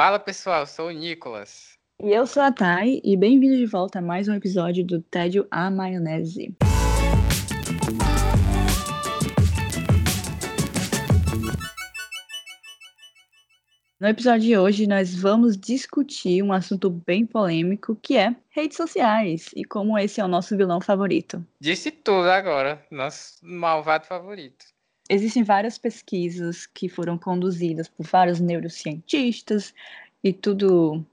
Fala pessoal, sou o Nicolas. E eu sou a Thay, e bem-vindo de volta a mais um episódio do Tédio à Maionese. No episódio de hoje, nós vamos discutir um assunto bem polêmico, que é redes sociais e como esse é o nosso vilão favorito. Disse tudo agora, nosso malvado favorito. Existem várias pesquisas que foram conduzidas por vários neurocientistas e tudo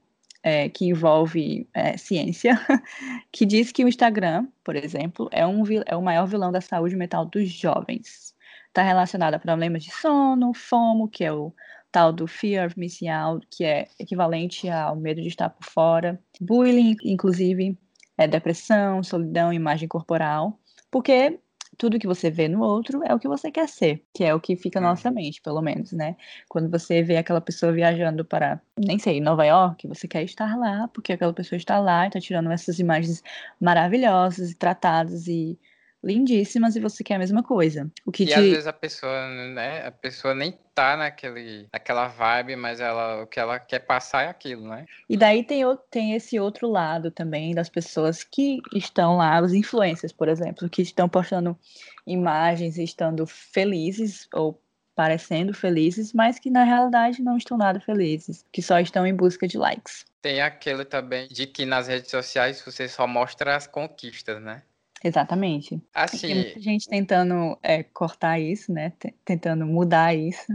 é, que envolve é, ciência, que diz que o Instagram, por exemplo, é, um, é o maior vilão da saúde mental dos jovens. Está relacionado a problemas de sono, FOMO, que é o tal do fear of missing out, que é equivalente ao medo de estar por fora, bullying, inclusive, é depressão, solidão, imagem corporal, porque tudo que você vê no outro é o que você quer ser, que é o que fica na nossa mente, pelo menos, né? Quando você vê aquela pessoa viajando para, nem sei, Nova York, você quer estar lá, porque aquela pessoa está lá e está tirando essas imagens maravilhosas e tratadas e lindíssimas e você quer a mesma coisa. O que e te... às vezes a pessoa, né, a pessoa nem tá naquele, naquela vibe, mas ela, o que ela quer passar é aquilo, né? E daí tem, tem esse outro lado também das pessoas que estão lá, os influencers, por exemplo, que estão postando imagens estando felizes ou parecendo felizes, mas que na realidade não estão nada felizes, que só estão em busca de likes. Tem aquele também de que nas redes sociais você só mostra as conquistas, né? Exatamente. Assim. Tem muita gente tentando é, cortar isso, né? Tentando mudar isso.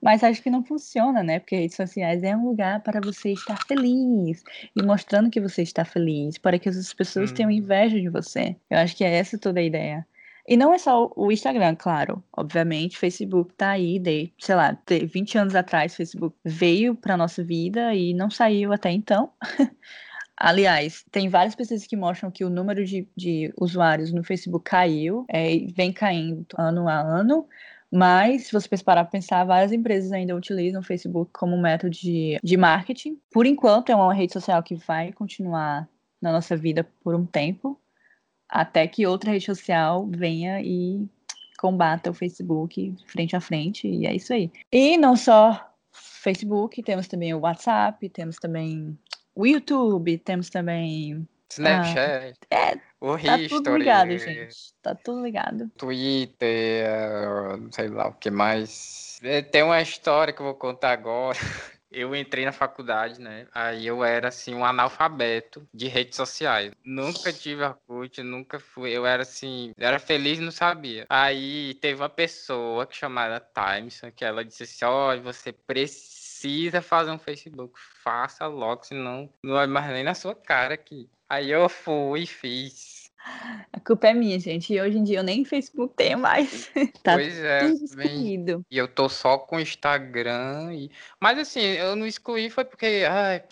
Mas acho que não funciona, né? Porque redes sociais é um lugar para você estar feliz e mostrando que você está feliz, para que as pessoas hum. tenham inveja de você. Eu acho que é essa toda a ideia. E não é só o Instagram, claro. Obviamente, Facebook tá aí, de, sei lá, de 20 anos atrás, Facebook veio para nossa vida e não saiu até então. Aliás, tem várias pesquisas que mostram que o número de, de usuários no Facebook caiu, é, vem caindo ano a ano. Mas, se você parar para pensar, várias empresas ainda utilizam o Facebook como método de, de marketing. Por enquanto, é uma rede social que vai continuar na nossa vida por um tempo, até que outra rede social venha e combata o Facebook frente a frente, e é isso aí. E não só Facebook, temos também o WhatsApp, temos também o YouTube, temos também. Snapchat. Ah, é, o tá History, tudo ligado, gente. Tá tudo ligado. Twitter, sei lá o que mais. É, tem uma história que eu vou contar agora. Eu entrei na faculdade, né? Aí eu era assim um analfabeto de redes sociais. Nunca tive Orkut, nunca fui. Eu era assim, era feliz e não sabia. Aí teve uma pessoa que chamada Times, que ela disse assim: "Olha, você precisa precisa fazer um Facebook, faça logo, senão não vai mais nem na sua cara aqui. Aí eu fui e fiz. A culpa é minha, gente. E hoje em dia eu nem Facebook tenho mais. tá pois é, bem, e eu tô só com Instagram. E... Mas assim, eu não excluí foi porque. Ai,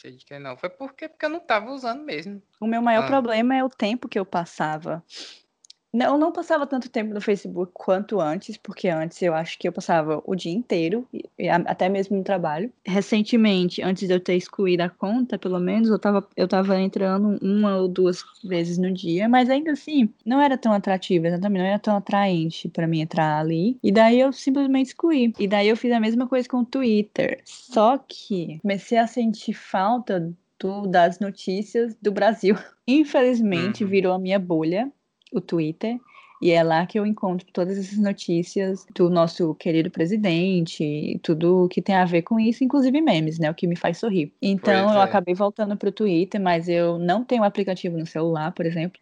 não. Foi porque, porque eu não tava usando mesmo. O meu maior ah. problema é o tempo que eu passava não, eu não passava tanto tempo no Facebook quanto antes, porque antes eu acho que eu passava o dia inteiro, até mesmo no trabalho. Recentemente, antes de eu ter excluído a conta, pelo menos, eu tava, eu tava entrando uma ou duas vezes no dia, mas ainda assim, não era tão atrativo, exatamente, não era tão atraente para mim entrar ali. E daí eu simplesmente excluí. E daí eu fiz a mesma coisa com o Twitter. Só que comecei a sentir falta do, das notícias do Brasil. Infelizmente, uhum. virou a minha bolha o Twitter. E é lá que eu encontro todas essas notícias do nosso querido presidente, tudo que tem a ver com isso, inclusive memes, né? O que me faz sorrir. Então pois eu é. acabei voltando para o Twitter, mas eu não tenho aplicativo no celular, por exemplo.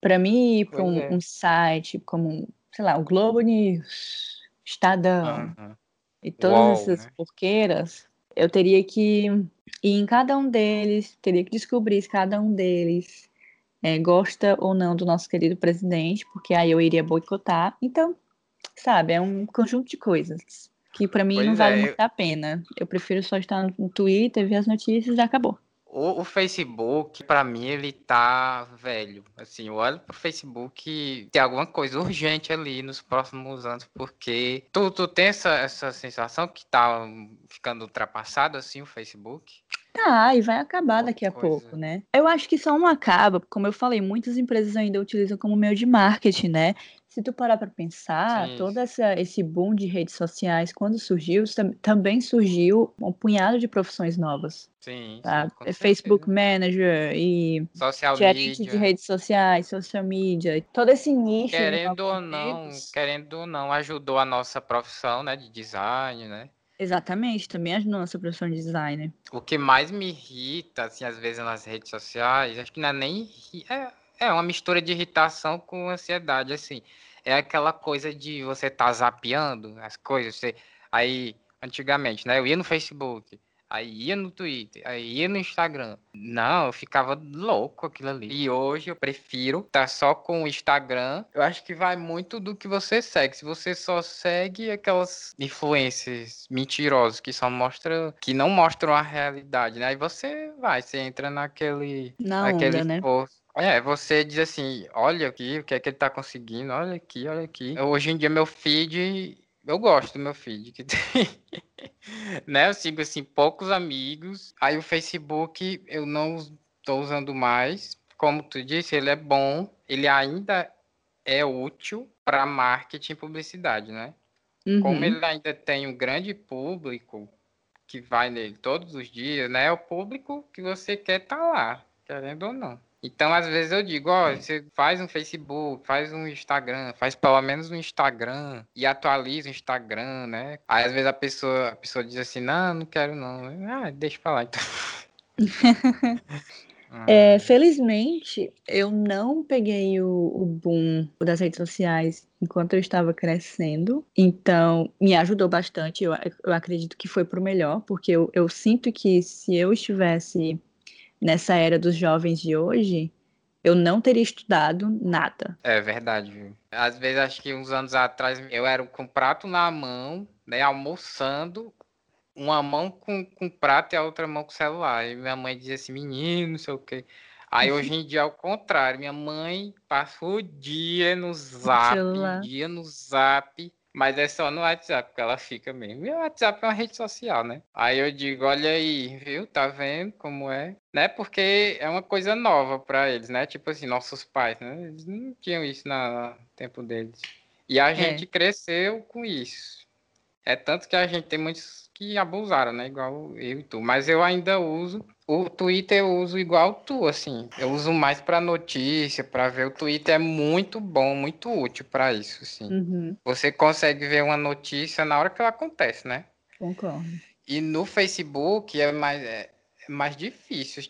Para mim ir para um, é. um, site como, sei lá, o Globo News, Estadão uh -huh. e todas Uou, essas né? porqueiras, eu teria que ir em cada um deles, teria que descobrir cada um deles é, gosta ou não do nosso querido presidente, porque aí eu iria boicotar. Então, sabe, é um conjunto de coisas que para mim pois não vale é, muito eu... a pena. Eu prefiro só estar no Twitter, ver as notícias e acabou. O, o Facebook, para mim, ele tá velho. Assim, eu olho pro Facebook tem alguma coisa urgente ali nos próximos anos, porque tu, tu tem essa, essa sensação que tá ficando ultrapassado, assim, o Facebook? Tá, e vai acabar daqui a coisa. pouco, né? Eu acho que só não acaba, como eu falei, muitas empresas ainda utilizam como meio de marketing, né? Se tu parar pra pensar, Sim. todo essa, esse boom de redes sociais, quando surgiu, tam- também surgiu um punhado de profissões novas, Sim, tá? sim, É Facebook. Manager e Social gerente de redes sociais, social media, todo esse nicho de Querendo ou não, empregos. querendo ou não, ajudou a nossa profissão, né, de design, né? Exatamente, também ajuda a nossa profissão de designer. O que mais me irrita, assim, às vezes nas redes sociais, acho que não é nem é, é uma mistura de irritação com ansiedade, assim. É aquela coisa de você tá zapeando as coisas, você, aí, antigamente, né, eu ia no Facebook, aí ia no Twitter, aí ia no Instagram. Não, eu ficava louco aquilo ali. E hoje eu prefiro estar só com o Instagram. Eu acho que vai muito do que você segue. Se você só segue aquelas influências mentirosas que só mostram, que não mostram a realidade, né? Aí você vai, você entra naquele, Na naquele onda, né? É, você diz assim, olha aqui, o que é que ele tá conseguindo, olha aqui, olha aqui. Hoje em dia meu feed, eu gosto do meu feed, que tem, né? Eu sigo assim poucos amigos. Aí o Facebook eu não estou usando mais. Como tu disse, ele é bom, ele ainda é útil para marketing e publicidade, né? Como Uhum. ele ainda tem um grande público que vai nele todos os dias, né? É o público que você quer estar lá, querendo ou não. Então, às vezes eu digo, ó, você faz um Facebook, faz um Instagram, faz pelo menos um Instagram e atualiza o Instagram, né? Aí às vezes a pessoa, a pessoa diz assim, não, não quero não. Ah, deixa pra lá então. É, felizmente, eu não peguei o, o boom das redes sociais enquanto eu estava crescendo, então me ajudou bastante. Eu, eu acredito que foi pro melhor, porque eu, eu sinto que se eu estivesse nessa era dos jovens de hoje, eu não teria estudado nada. É verdade, viu? Às vezes, acho que uns anos atrás, eu era com prato na mão, né, almoçando, uma mão com, com prato e a outra mão com celular. E minha mãe dizia assim, menino, não sei o quê. Aí hoje em dia é o contrário, minha mãe passa o dia no zap, celular. dia no zap, mas é só no WhatsApp que ela fica mesmo. E o WhatsApp é uma rede social, né? Aí eu digo, olha aí, viu? Tá vendo como é? Né? Porque é uma coisa nova para eles, né? Tipo assim, nossos pais, né? Eles não tinham isso no tempo deles. E a gente cresceu com isso. É tanto que a gente tem muitos que abusaram, né? Igual eu e tu. Mas eu ainda uso. O Twitter eu uso igual tu, assim. Eu uso mais para notícia, para ver. O Twitter é muito bom, muito útil para isso, assim. Uhum, Você consegue ver uma notícia na hora que ela acontece, né? concordo. E no Facebook é mais, é, é mais difícil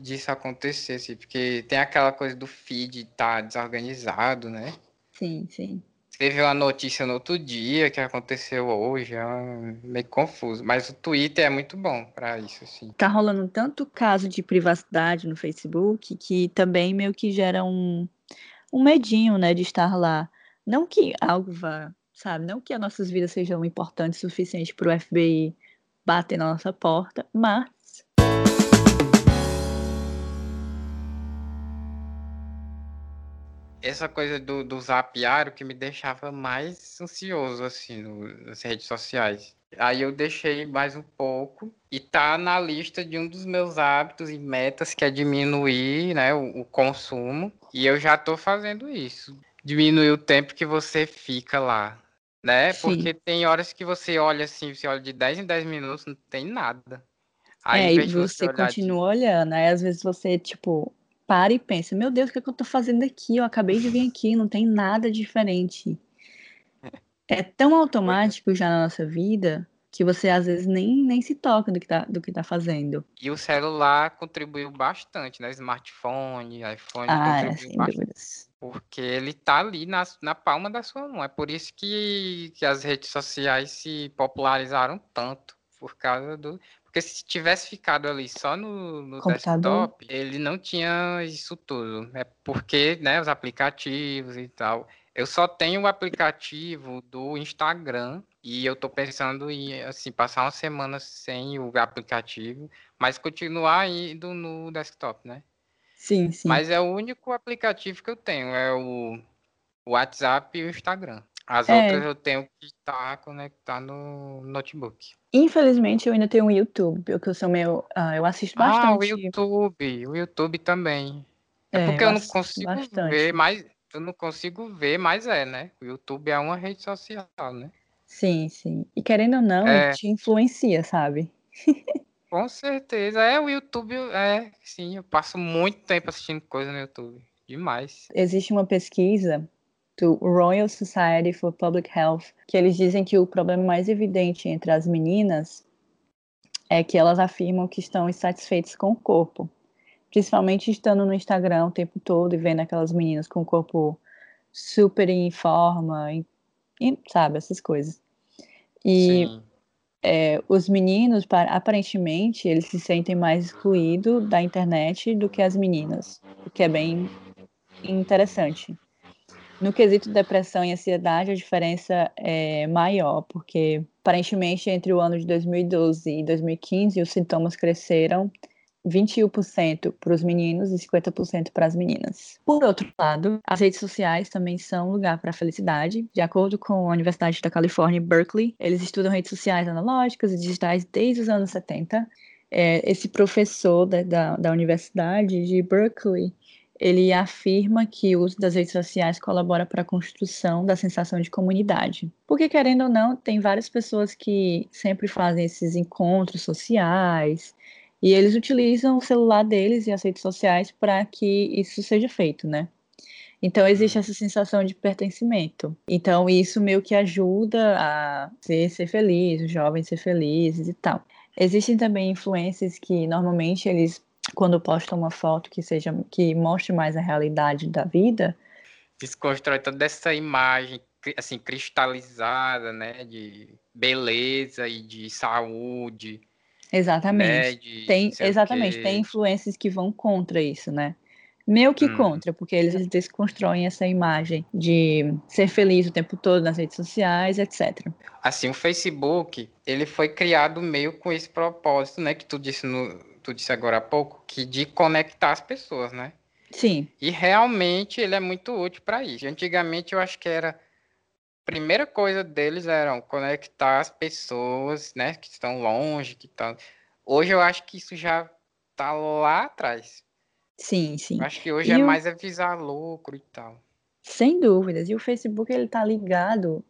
disso acontecer, assim, porque tem aquela coisa do feed estar desorganizado, né? Sim, sim. Vê uma notícia no outro dia que aconteceu hoje, é meio confuso. Mas o Twitter é muito bom para isso, assim. Tá rolando tanto caso de privacidade no Facebook que também meio que gera um, um medinho, né, de estar lá. Não que algo vá, sabe, não que as nossas vidas sejam importantes o suficiente para o FBI bater na nossa porta, mas Essa coisa do, do o que me deixava mais ansioso, assim, no- nas redes sociais. Aí eu deixei mais um pouco e tá na lista de um dos meus hábitos e metas, que é diminuir, né, o, o consumo. E eu já tô fazendo isso. Diminuir o tempo que você fica lá, né? Sim. Porque tem horas que você olha assim, você olha de 10 em 10 minutos, não tem nada. Aí, é, e de você olhar de- continua olhando, aí às vezes você, tipo, para e pensa, meu Deus, o que, é que eu tô fazendo aqui? Eu acabei de vir aqui, não tem nada diferente. É tão automático já na nossa vida que você às vezes nem, nem se toca do que tá, do que tá fazendo. E o celular contribuiu bastante, né? Smartphone, iPhone Ah, é, contribuiu sem bastante. dúvidas. Porque ele tá ali na, na palma da sua mão. É por isso que, que as redes sociais se popularizaram tanto. Por causa do. Porque se tivesse ficado ali só no, no desktop, ele não tinha isso tudo. É porque, né, os aplicativos e tal. Eu só tenho o aplicativo do Instagram e eu tô pensando em, assim, passar uma semana sem o aplicativo, mas continuar indo no desktop, né? Sim, sim. Mas é o único aplicativo que eu tenho, é o WhatsApp e o Instagram. As É. outras eu tenho que estar conectado no notebook. Infelizmente, eu ainda tenho um YouTube, porque eu sou meio. ah, eu assisto Ah, o bastante. YouTube. O YouTube também. É É, porque eu eu não consigo bastante. ver, mas eu não consigo ver, mas é, né? O YouTube é uma rede social, né? Sim, sim. E querendo ou não, É. ele te influencia, sabe? Com certeza. É, o YouTube, é, sim, eu passo muito tempo assistindo coisa no YouTube. Demais. Existe uma pesquisa do Royal Society for Public Health que eles dizem que o problema mais evidente entre as meninas é que elas afirmam que estão insatisfeitas com o corpo. Principalmente estando no Instagram o tempo todo e vendo aquelas meninas com o corpo super em forma, e, e, sabe, essas coisas. E é, os meninos, pa- aparentemente, eles se sentem mais excluídos da internet do que as meninas, o que é bem interessante. No quesito depressão e ansiedade, a diferença é maior, porque aparentemente entre o ano de 2012 e 2015 os sintomas cresceram 21% para os meninos e 50% para as meninas. Por outro lado, as redes sociais também são lugar para a felicidade. De acordo com a Universidade da Califórnia, Berkeley, eles estudam redes sociais analógicas e digitais desde os anos 70. É, esse professor da, da, da Universidade de Berkeley ele afirma que o uso das redes sociais colabora para a construção da sensação de comunidade. Porque, querendo ou não, tem várias pessoas que sempre fazem esses encontros sociais e eles utilizam o celular deles e as redes sociais para que isso seja feito, né? Então, existe essa sensação de pertencimento. Então, isso meio que ajuda a ser, ser feliz, os jovens ser felizes e tal. Existem também influências que, normalmente, eles quando postam uma foto que seja que mostre mais a realidade da vida, Desconstrói toda essa imagem assim cristalizada, né, de beleza e de saúde, exatamente. né, de Tem exatamente, tem influências que vão contra isso, né? Meio que Hum. contra, porque eles desconstroem essa imagem de ser feliz o tempo todo nas redes sociais, etc. Assim, o Facebook, ele foi criado meio com esse propósito, né, que tu disse no, tu disse agora há pouco, que de conectar as pessoas, né? Sim, E realmente ele é muito útil para isso. Antigamente eu acho que era a primeira coisa deles era conectar as pessoas, né, que estão longe, que estão. Hoje eu acho que isso já tá lá atrás. Sim, sim. Acho que hoje E é o- mais avisar lucro e tal. Sem dúvidas. E o Facebook ele tá ligado,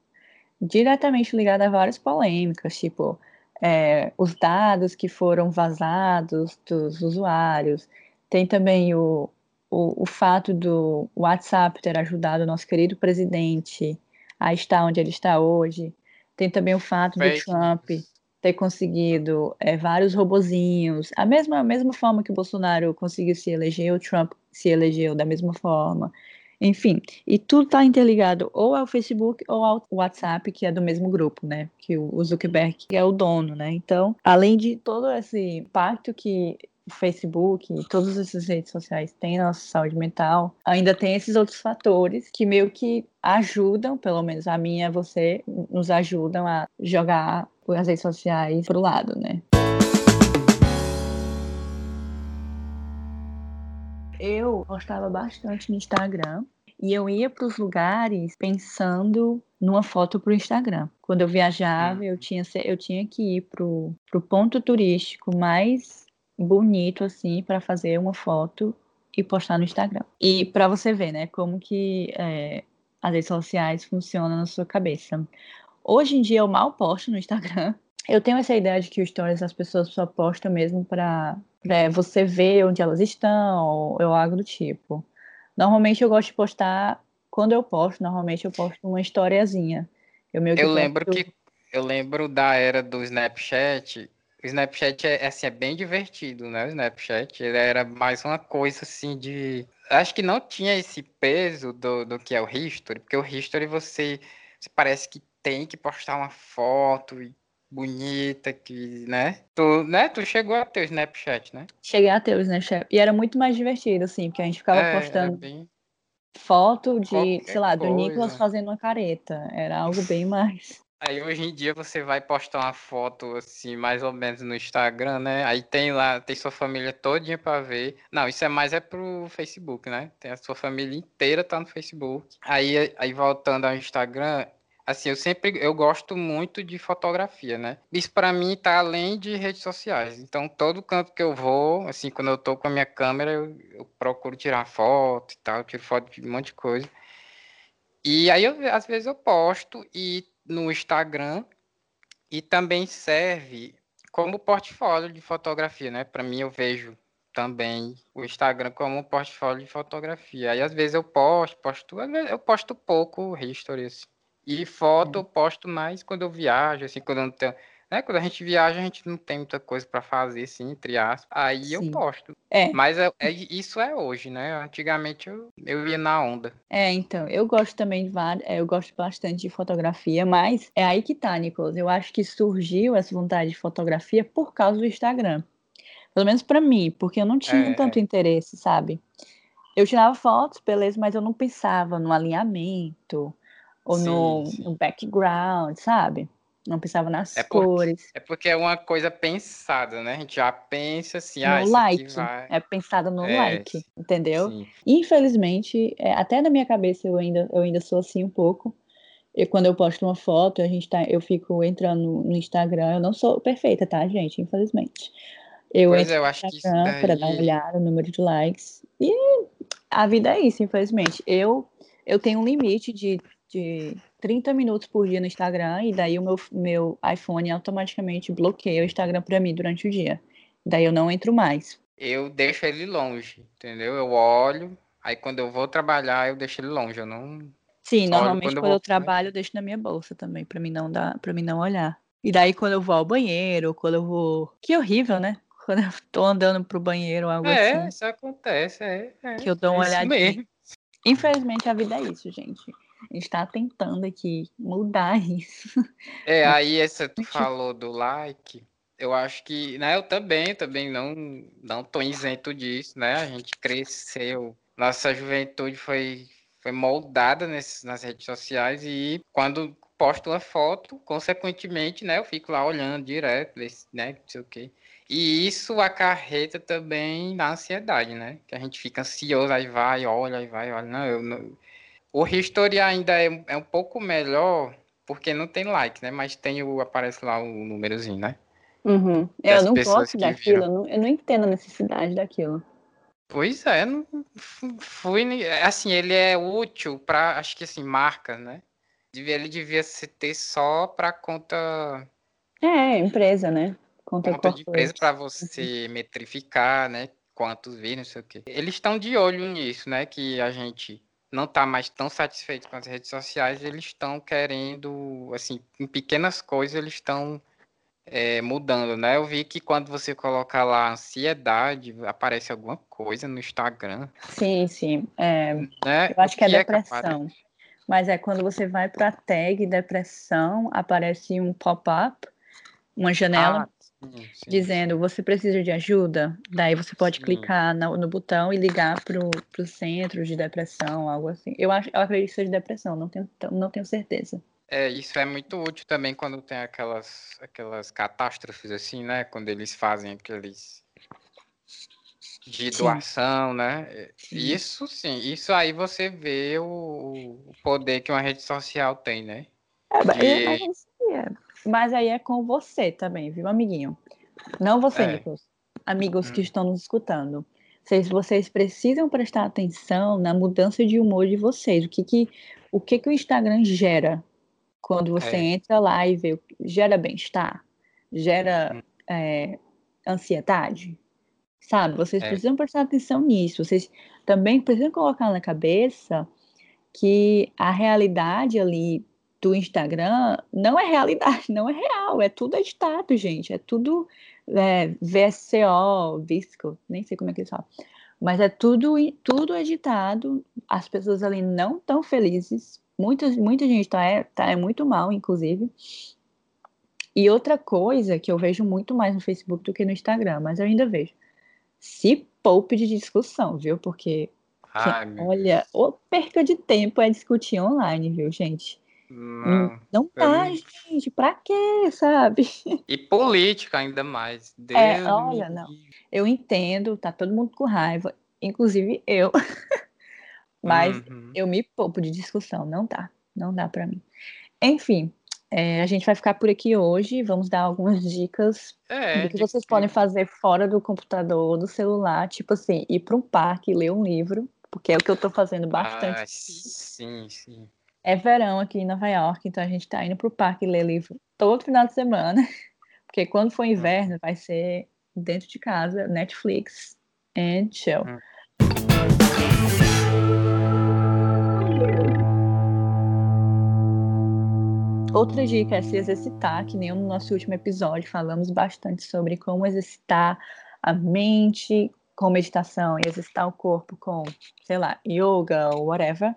diretamente ligado a várias polêmicas, tipo é, os dados que foram vazados dos usuários. Tem também o, o, o fato do WhatsApp ter ajudado o nosso querido presidente a estar onde ele está hoje. Tem também o fato do Fake Trump news. Ter conseguido é, vários robozinhos. A mesma, a mesma forma que o Bolsonaro conseguiu se eleger, o Trump se elegeu da mesma forma. Enfim, e tudo está interligado ou ao Facebook ou ao WhatsApp, que é do mesmo grupo, né? Que o Zuckerberg é o dono, né? Então, além de todo esse impacto que o Facebook e todas essas redes sociais têm na nossa saúde mental, ainda tem esses outros fatores que meio que ajudam, pelo menos a mim e a você, nos ajudam a jogar as redes sociais pro lado, né? Eu postava bastante no Instagram e eu ia para os lugares pensando numa foto para o Instagram. Quando eu viajava, eu tinha, eu tinha que ir pro, pro ponto turístico mais bonito assim para fazer uma foto e postar no Instagram. E para você ver, né, como que é, as redes sociais funcionam na sua cabeça. Hoje em dia eu mal posto no Instagram. Eu tenho essa ideia de que os stories as pessoas só postam mesmo para você ver onde elas estão ou, ou algo do tipo. Normalmente eu gosto de postar, quando eu posto, normalmente eu posto uma historiazinha. Eu meio que Eu lembro posto- que eu lembro da era do Snapchat. O Snapchat é assim, é bem divertido, né? O Snapchat, ele era mais uma coisa assim de acho que não tinha esse peso do, do que é o History, porque o History você, você parece que tem que postar uma foto bonita que, né? Tu, né? Tu chegou a ter o Snapchat, né? Cheguei a ter o Snapchat. E era muito mais divertido, assim, porque a gente ficava É, postando bem foto de, Qualquer sei lá, do Nicolas coisa. fazendo uma careta. Era algo bem mais. Aí hoje em dia você vai postar uma foto assim, mais ou menos no Instagram, né? Aí tem lá, tem sua família todinha pra ver. Não, isso é mais é pro Facebook, né? Tem a sua família inteira tá no Facebook. Aí, aí voltando ao Instagram, Assim, eu sempre eu gosto muito de fotografia, né? Isso para mim tá além de redes sociais. Então, todo canto que eu vou, assim, quando eu tô com a minha câmera, eu, eu procuro tirar foto e tal, tiro foto de um monte de coisa. E aí, eu, às vezes, eu posto e no Instagram e também serve como portfólio de fotografia, né? Para mim, eu vejo também o Instagram como um portfólio de fotografia. Aí, às vezes, eu posto, posto, eu posto pouco history, assim. E foto eu posto mais quando eu viajo, assim, quando eu não tenho né? Quando a gente viaja, a gente não tem muita coisa para fazer, assim, entre aspas. Aí Sim. eu posto. É. Mas é, é, isso é hoje, né? Antigamente eu, eu ia na onda. É, então, eu gosto também de é, eu gosto bastante de fotografia, mas é aí que tá, Nicolas. Eu acho que surgiu essa vontade de fotografia por causa do Instagram. Pelo menos para mim, porque eu não tinha é, tanto interesse, sabe? Eu tirava fotos, beleza, mas eu não pensava no alinhamento ou sim, no, sim. no background, sabe? Não pensava nas é cores. é porque é uma coisa pensada, né? A gente já pensa assim, no ah, like. Vai... É pensada no é, like, entendeu? Sim. Infelizmente, é, até na minha cabeça eu ainda, eu ainda sou assim um pouco. E quando eu posto uma foto, a gente tá, eu fico entrando no Instagram. Eu não sou perfeita, tá, gente? Infelizmente. Eu pois entro é, eu no Instagram daí... para dar uma olhada no número de likes. E a vida é isso, infelizmente. Eu, eu tenho um limite de, de 30 minutos por dia no Instagram e daí o meu, meu iPhone automaticamente bloqueia o Instagram para mim durante o dia. Daí eu não entro mais. Eu deixo ele longe, entendeu? Eu olho, aí quando eu vou trabalhar eu deixo ele longe, eu não Sim, Só normalmente quando, eu, quando eu trabalho eu deixo na minha bolsa também, para mim não dar, para mim não olhar. E daí quando eu vou ao banheiro, quando eu vou, que horrível, né? Quando eu tô andando pro banheiro ou algo é, assim. É, isso acontece, é, é, Que eu dou uma é olhadinha. Infelizmente a vida é isso, gente está tentando aqui mudar isso. É, aí essa tu falou do like, eu acho que, né, eu também, também não não tô isento disso, né? A gente cresceu, nossa juventude foi foi moldada nesse, nas redes sociais e quando posto uma foto, consequentemente, né, eu fico lá olhando direto, né, não sei o quê. E isso acarreta também na ansiedade, né? Que a gente fica ansioso, aí vai, olha, aí vai, olha. Não, eu não, o History ainda é, é um pouco melhor, porque não tem like, né? Mas tem o, aparece lá o númerozinho, né? Uhum. Eu não gosto daquilo, eu não, eu não entendo a necessidade daquilo. Pois é, não fui assim, ele é útil para acho que assim, marca, né? Ele devia se ter só para conta É, empresa, né? Conta, conta de empresa para você metrificar, né? Quantos vídeos, não sei o quê. Eles estão de olho nisso, né? Que a gente não está mais tão satisfeito com as redes sociais, eles estão querendo, assim, em pequenas coisas eles estão é, mudando, né? Eu vi que quando você coloca lá ansiedade, aparece alguma coisa no Instagram. Sim, sim. É, né? Eu acho que é, que depressão. É Mas é quando você vai para a tag depressão, aparece um pop-up, uma janela. Ah, Sim, dizendo você precisa de ajuda, daí você pode sim. clicar no, no, botão e ligar para o centro de depressão, algo assim. Eu, acho, eu acredito que seja depressão, não tenho, não tenho certeza. É, isso é muito útil também quando tem aquelas, aquelas catástrofes assim, né? Quando eles fazem aqueles de doação, sim. né? Isso sim, isso aí você vê o, o poder que uma rede social tem, né? É, de... mas, é, mas aí é com você também, viu, amiguinho? Não você, é. Nicolas. Amigos hum. que estão nos escutando. Vocês, vocês precisam prestar atenção na mudança de humor de vocês. O que, que, o, que, que o Instagram gera quando você é. entra lá e vê? Gera bem-estar? Gera hum. é, ansiedade? Sabe? Vocês é. precisam prestar atenção nisso. Vocês também precisam colocar na cabeça que a realidade ali do Instagram não é realidade, não é real, é tudo editado, gente, é tudo é, VSCO, Visco, nem sei como é que eles falam, mas é tudo, tudo editado, as pessoas ali não estão felizes, muita, muita gente está é, tá, é muito mal, inclusive, e outra coisa que eu vejo muito mais no Facebook do que no Instagram, mas eu ainda vejo, se poupe de discussão, viu, porque Ai, olha, ou perca de tempo é discutir online, viu, gente? Não, não tá, gente. Pra quê, sabe? E política ainda mais. Deus é, olha, não. Eu entendo, tá todo mundo com raiva, inclusive eu. Mas uhum. eu me poupo de discussão, não dá. Não dá para mim. Enfim, é, a gente vai ficar por aqui hoje. Vamos dar algumas dicas É, do que vocês podem fazer fora do computador do celular. Tipo assim, ir para um parque e ler um livro, porque é o que eu tô fazendo bastante. Ah, sim, sim. É verão aqui em Nova York, então a gente tá indo pro parque ler livro todo final de semana. Porque quando for inverno, vai ser dentro de casa, Netflix and chill. Hum. Outra dica é se exercitar, que nem no nosso último episódio falamos bastante sobre como exercitar a mente com meditação e exercitar o corpo com, sei lá, yoga ou whatever,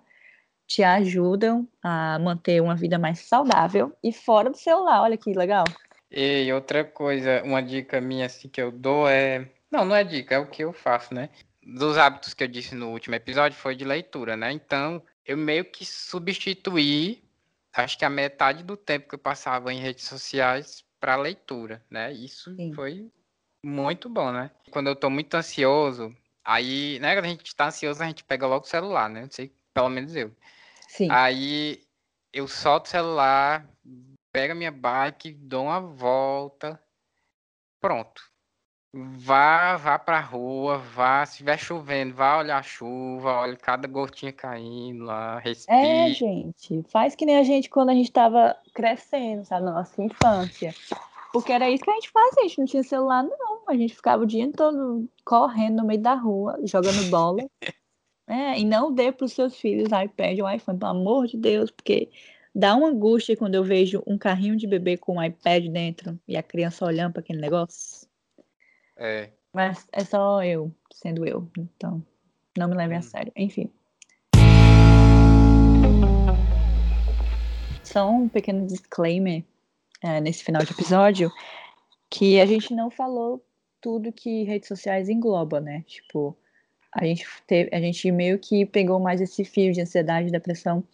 te ajudam a manter uma vida mais saudável e fora do celular. Olha que legal. E outra coisa, uma dica minha assim que eu dou é. Não, não é dica, é o que eu faço, né? Dos hábitos que eu disse no último episódio foi de leitura, né? Então, eu meio que substituí, acho que a metade do tempo que eu passava em redes sociais para leitura, né? Isso Sim. foi muito bom, né? Quando eu tô muito ansioso, aí, né, quando a gente tá ansioso, a gente pega logo o celular, né? Não sei, pelo menos eu. Sim. Aí eu solto o celular, pego a minha bike, dou uma volta, pronto. Vá, vá pra rua, vá, se estiver chovendo, vá olhar a chuva, olha cada gotinha caindo lá, É, respire. gente, faz que nem a gente quando a gente tava crescendo, sabe, na nossa infância. Porque era isso que a gente fazia, a gente não tinha celular, não. A gente ficava o dia todo correndo no meio da rua, jogando bola. É, e não dê para os seus filhos iPad ou iPhone, pelo amor de Deus, porque dá uma angústia quando eu vejo um carrinho de bebê com um iPad dentro e a criança olhando para aquele negócio. É, Mas é só eu, sendo eu. Então, não me levem a Hum. sério. Enfim. Só um pequeno disclaimer é, nesse final de episódio, que a gente não falou tudo que redes sociais engloba, né? Tipo, a gente, teve, a gente meio que pegou mais esse fio de ansiedade, depressão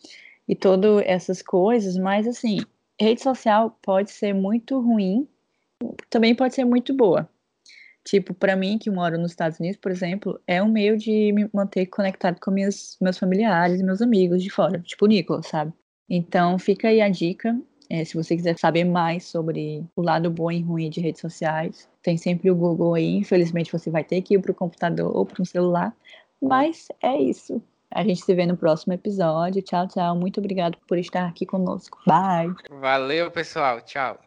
e todas essas coisas, mas assim, rede social pode ser muito ruim, também pode ser muito boa. Tipo, para mim, que moro nos Estados Unidos, por exemplo, é um meio de me manter conectado com minhas, meus familiares, meus amigos de fora, tipo o Nicolas, sabe? Então, fica aí a dica. É, se você quiser saber mais sobre o lado bom e ruim de redes sociais, tem sempre o Google aí. Infelizmente, você vai ter que ir para o computador ou para um celular. Mas é isso. A gente se vê no próximo episódio. Tchau, tchau. Muito obrigado por estar aqui conosco. Bye. valeu, pessoal, tchau.